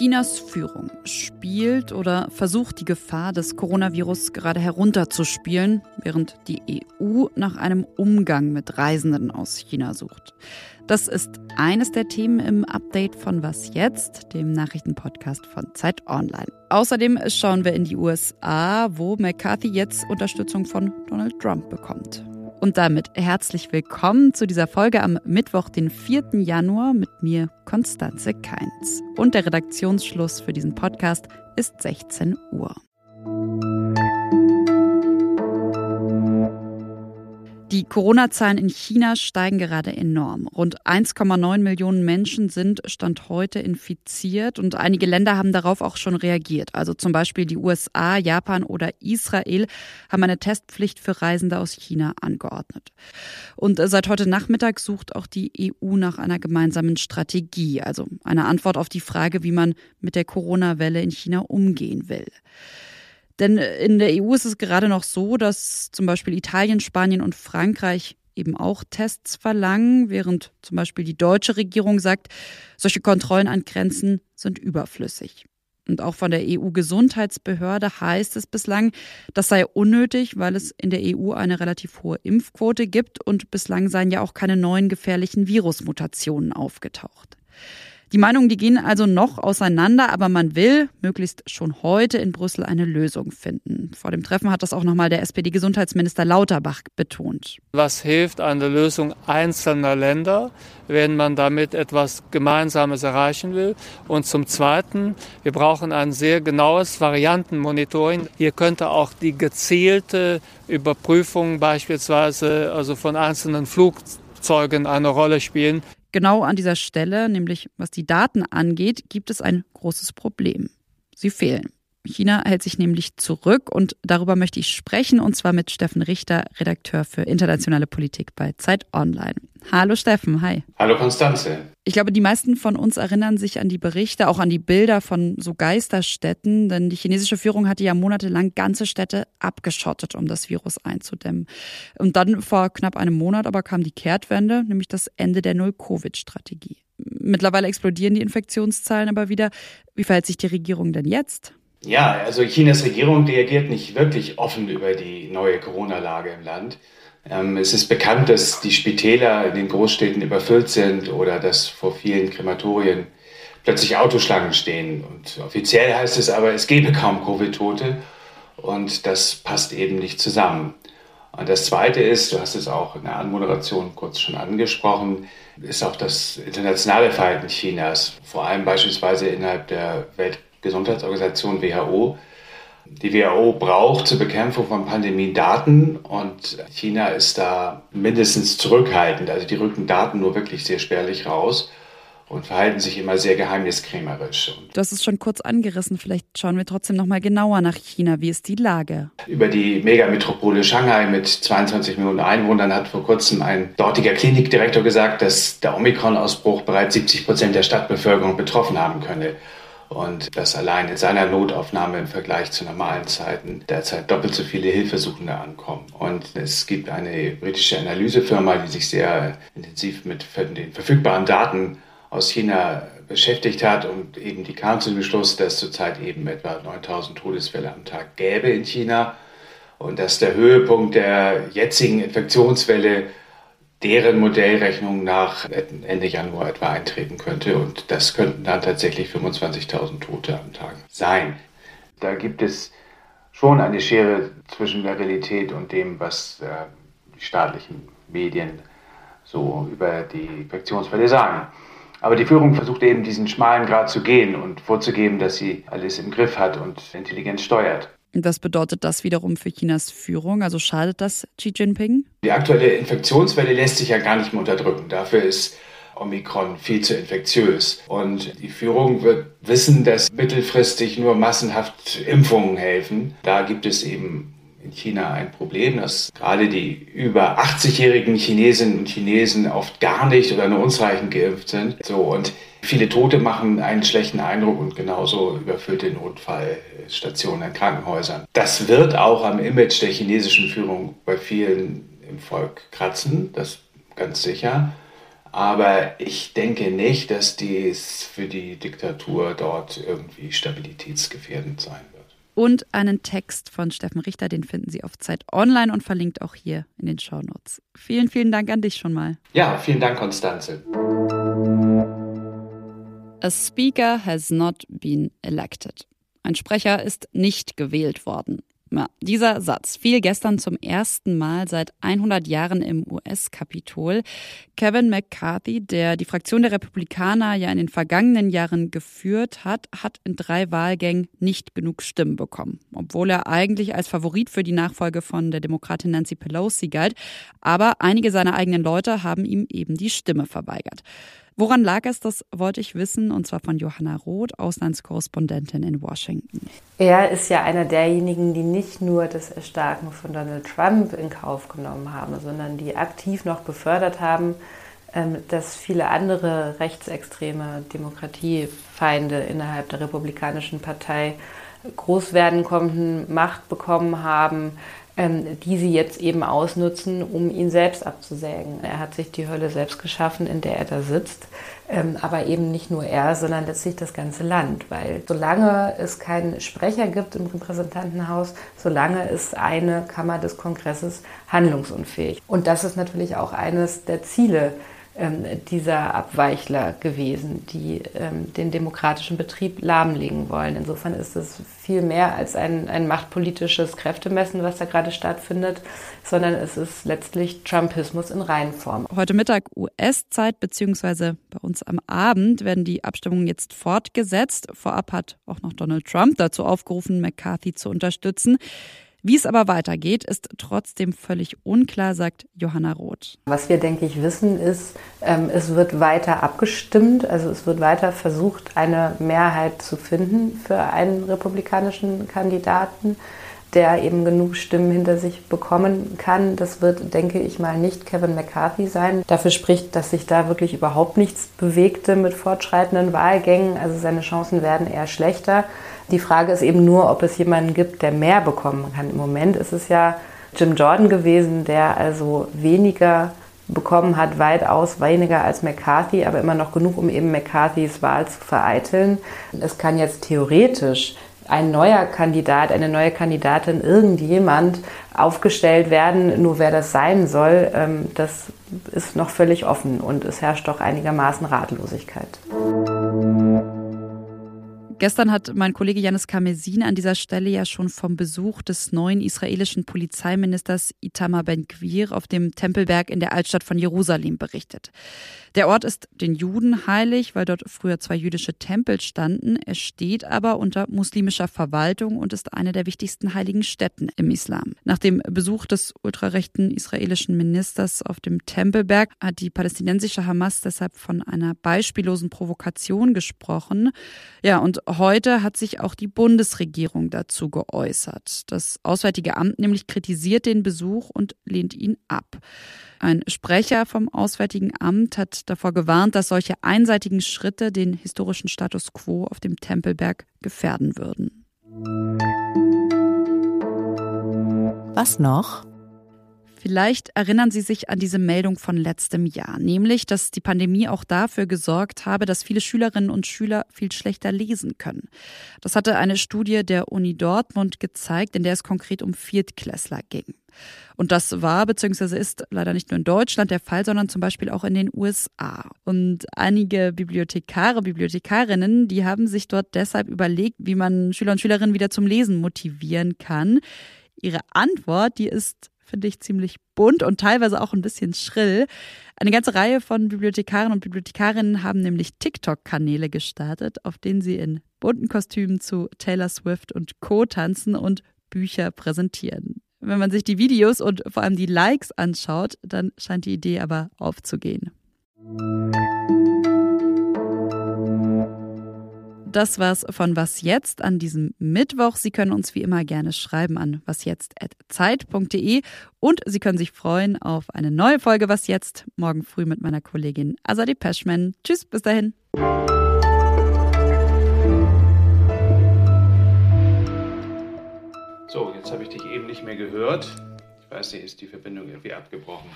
Chinas Führung spielt oder versucht die Gefahr des Coronavirus gerade herunterzuspielen, während die EU nach einem Umgang mit Reisenden aus China sucht. Das ist eines der Themen im Update von Was jetzt, dem Nachrichtenpodcast von Zeit Online. Außerdem schauen wir in die USA, wo McCarthy jetzt Unterstützung von Donald Trump bekommt. Und damit herzlich willkommen zu dieser Folge am Mittwoch, den 4. Januar mit mir, Konstanze Keins. Und der Redaktionsschluss für diesen Podcast ist 16 Uhr. Die Corona-Zahlen in China steigen gerade enorm. Rund 1,9 Millionen Menschen sind Stand heute infiziert und einige Länder haben darauf auch schon reagiert. Also zum Beispiel die USA, Japan oder Israel haben eine Testpflicht für Reisende aus China angeordnet. Und seit heute Nachmittag sucht auch die EU nach einer gemeinsamen Strategie, also einer Antwort auf die Frage, wie man mit der Corona-Welle in China umgehen will. Denn in der EU ist es gerade noch so, dass zum Beispiel Italien, Spanien und Frankreich eben auch Tests verlangen, während zum Beispiel die deutsche Regierung sagt, solche Kontrollen an Grenzen sind überflüssig. Und auch von der EU-Gesundheitsbehörde heißt es bislang, das sei unnötig, weil es in der EU eine relativ hohe Impfquote gibt und bislang seien ja auch keine neuen gefährlichen Virusmutationen aufgetaucht. Die Meinungen, die gehen also noch auseinander, aber man will möglichst schon heute in Brüssel eine Lösung finden. Vor dem Treffen hat das auch nochmal der SPD-Gesundheitsminister Lauterbach betont. Was hilft eine Lösung einzelner Länder, wenn man damit etwas Gemeinsames erreichen will? Und zum Zweiten, wir brauchen ein sehr genaues Variantenmonitoring. Hier könnte auch die gezielte Überprüfung beispielsweise also von einzelnen Flugzeugen eine Rolle spielen. Genau an dieser Stelle, nämlich was die Daten angeht, gibt es ein großes Problem. Sie fehlen. China hält sich nämlich zurück und darüber möchte ich sprechen und zwar mit Steffen Richter, Redakteur für internationale Politik bei Zeit Online. Hallo Steffen, hi. Hallo Konstanze. Ich glaube, die meisten von uns erinnern sich an die Berichte, auch an die Bilder von so Geisterstädten, denn die chinesische Führung hatte ja monatelang ganze Städte abgeschottet, um das Virus einzudämmen. Und dann vor knapp einem Monat aber kam die Kehrtwende, nämlich das Ende der Null-Covid-Strategie. Mittlerweile explodieren die Infektionszahlen aber wieder. Wie verhält sich die Regierung denn jetzt? Ja, also Chinas Regierung reagiert nicht wirklich offen über die neue Corona-Lage im Land. Ähm, es ist bekannt, dass die Spitäler in den Großstädten überfüllt sind oder dass vor vielen Krematorien plötzlich Autoschlangen stehen. Und offiziell heißt es aber, es gebe kaum Covid-Tote und das passt eben nicht zusammen. Und das Zweite ist, du hast es auch in der Anmoderation kurz schon angesprochen, ist auch das internationale Verhalten Chinas, vor allem beispielsweise innerhalb der Welt Gesundheitsorganisation WHO. Die WHO braucht zur Bekämpfung von Pandemien Daten und China ist da mindestens zurückhaltend. Also die rücken Daten nur wirklich sehr spärlich raus und verhalten sich immer sehr geheimniskrämerisch. Du hast es schon kurz angerissen, vielleicht schauen wir trotzdem noch mal genauer nach China. Wie ist die Lage? Über die Megametropole Shanghai mit 22 Millionen Einwohnern hat vor kurzem ein dortiger Klinikdirektor gesagt, dass der Omikron-Ausbruch bereits 70 Prozent der Stadtbevölkerung betroffen haben könne und dass allein in seiner Notaufnahme im Vergleich zu normalen Zeiten derzeit doppelt so viele Hilfesuchende ankommen. Und es gibt eine britische Analysefirma, die sich sehr intensiv mit den verfügbaren Daten aus China beschäftigt hat und eben die kam zum Beschluss, dass zurzeit eben etwa 9000 Todesfälle am Tag gäbe in China und dass der Höhepunkt der jetzigen Infektionswelle deren Modellrechnung nach Ende Januar etwa eintreten könnte. Und das könnten dann tatsächlich 25.000 Tote am Tag sein. Da gibt es schon eine Schere zwischen der Realität und dem, was äh, die staatlichen Medien so über die Infektionsfälle sagen. Aber die Führung versucht eben diesen schmalen Grad zu gehen und vorzugeben, dass sie alles im Griff hat und intelligent steuert. Was bedeutet das wiederum für Chinas Führung? Also schadet das Xi Jinping? Die aktuelle Infektionswelle lässt sich ja gar nicht mehr unterdrücken. Dafür ist Omikron viel zu infektiös. Und die Führung wird wissen, dass mittelfristig nur massenhaft Impfungen helfen. Da gibt es eben in China ein Problem, dass gerade die über 80-jährigen Chinesinnen und Chinesen oft gar nicht oder nur unzureichend geimpft sind. So und Viele Tote machen einen schlechten Eindruck und genauso überfüllte Notfallstationen in Krankenhäusern. Das wird auch am Image der chinesischen Führung bei vielen im Volk kratzen, das ganz sicher. Aber ich denke nicht, dass dies für die Diktatur dort irgendwie stabilitätsgefährdend sein wird. Und einen Text von Steffen Richter, den finden Sie auf Zeit Online und verlinkt auch hier in den Shownotes. Vielen, vielen Dank an dich schon mal. Ja, vielen Dank, Konstanze. A speaker has not been elected. Ein Sprecher ist nicht gewählt worden. Ja, dieser Satz fiel gestern zum ersten Mal seit 100 Jahren im US-Kapitol. Kevin McCarthy, der die Fraktion der Republikaner ja in den vergangenen Jahren geführt hat, hat in drei Wahlgängen nicht genug Stimmen bekommen, obwohl er eigentlich als Favorit für die Nachfolge von der Demokratin Nancy Pelosi galt. Aber einige seiner eigenen Leute haben ihm eben die Stimme verweigert. Woran lag es, das wollte ich wissen, und zwar von Johanna Roth, Auslandskorrespondentin in Washington. Er ist ja einer derjenigen, die nicht nur das Erstarken von Donald Trump in Kauf genommen haben, sondern die aktiv noch befördert haben, ähm, dass viele andere rechtsextreme Demokratiefeinde innerhalb der Republikanischen Partei groß werden konnten, Macht bekommen haben, die sie jetzt eben ausnutzen, um ihn selbst abzusägen. Er hat sich die Hölle selbst geschaffen, in der er da sitzt. Ähm, aber eben nicht nur er, sondern letztlich das ganze Land. Weil solange es keinen Sprecher gibt im Repräsentantenhaus, solange ist eine Kammer des Kongresses handlungsunfähig. Und das ist natürlich auch eines der Ziele ähm, dieser Abweichler gewesen, die ähm, den demokratischen Betrieb lahmlegen wollen. Insofern ist es viel mehr als ein, ein machtpolitisches Kräftemessen, was da gerade stattfindet, sondern es ist letztlich Trumpismus in Reihenform. Heute Mittag US-Zeit beziehungsweise bei uns am Abend werden die Abstimmungen jetzt fortgesetzt. Vorab hat auch noch Donald Trump dazu aufgerufen, McCarthy zu unterstützen. Wie es aber weitergeht, ist trotzdem völlig unklar, sagt Johanna Roth. Was wir, denke ich, wissen, ist, ähm, es wird weiter abgestimmt. Also es wird weiter versucht, eine Mehrheit zu finden für einen republikanischen Kandidaten der eben genug Stimmen hinter sich bekommen kann. Das wird, denke ich mal, nicht Kevin McCarthy sein. Dafür spricht, dass sich da wirklich überhaupt nichts bewegte mit fortschreitenden Wahlgängen. Also seine Chancen werden eher schlechter. Die Frage ist eben nur, ob es jemanden gibt, der mehr bekommen kann. Im Moment ist es ja Jim Jordan gewesen, der also weniger bekommen hat, weitaus weniger als McCarthy, aber immer noch genug, um eben McCarthys Wahl zu vereiteln. Es kann jetzt theoretisch ein neuer Kandidat, eine neue Kandidatin, irgendjemand aufgestellt werden. Nur wer das sein soll, ähm, das ist noch völlig offen und es herrscht doch einigermaßen Ratlosigkeit. Gestern hat mein Kollege Janis Kamesin an dieser Stelle ja schon vom Besuch des neuen israelischen Polizeiministers Itamar Ben-Gvir auf dem Tempelberg in der Altstadt von Jerusalem berichtet. Der Ort ist den Juden heilig, weil dort früher zwei jüdische Tempel standen. Er steht aber unter muslimischer Verwaltung und ist eine der wichtigsten heiligen Stätten im Islam. Nach dem Besuch des ultrarechten israelischen Ministers auf dem Tempelberg hat die palästinensische Hamas deshalb von einer beispiellosen Provokation gesprochen. Ja, und heute hat sich auch die Bundesregierung dazu geäußert. Das Auswärtige Amt nämlich kritisiert den Besuch und lehnt ihn ab. Ein Sprecher vom Auswärtigen Amt hat davor gewarnt, dass solche einseitigen Schritte den historischen Status quo auf dem Tempelberg gefährden würden. Was noch? Vielleicht erinnern Sie sich an diese Meldung von letztem Jahr, nämlich, dass die Pandemie auch dafür gesorgt habe, dass viele Schülerinnen und Schüler viel schlechter lesen können. Das hatte eine Studie der Uni Dortmund gezeigt, in der es konkret um Viertklässler ging. Und das war bzw. ist leider nicht nur in Deutschland der Fall, sondern zum Beispiel auch in den USA. Und einige Bibliothekare, Bibliothekarinnen, die haben sich dort deshalb überlegt, wie man Schüler und Schülerinnen wieder zum Lesen motivieren kann. Ihre Antwort, die ist finde ich ziemlich bunt und teilweise auch ein bisschen schrill. Eine ganze Reihe von Bibliothekaren und Bibliothekarinnen haben nämlich TikTok-Kanäle gestartet, auf denen sie in bunten Kostümen zu Taylor Swift und Co. tanzen und Bücher präsentieren. Wenn man sich die Videos und vor allem die Likes anschaut, dann scheint die Idee aber aufzugehen. Das war's von Was Jetzt an diesem Mittwoch. Sie können uns wie immer gerne schreiben an wasjetzt.zeit.de und Sie können sich freuen auf eine neue Folge Was Jetzt morgen früh mit meiner Kollegin Azadi Peschman. Tschüss, bis dahin. So, jetzt habe ich dich eben nicht mehr gehört. Ich weiß nicht, ist die Verbindung irgendwie abgebrochen?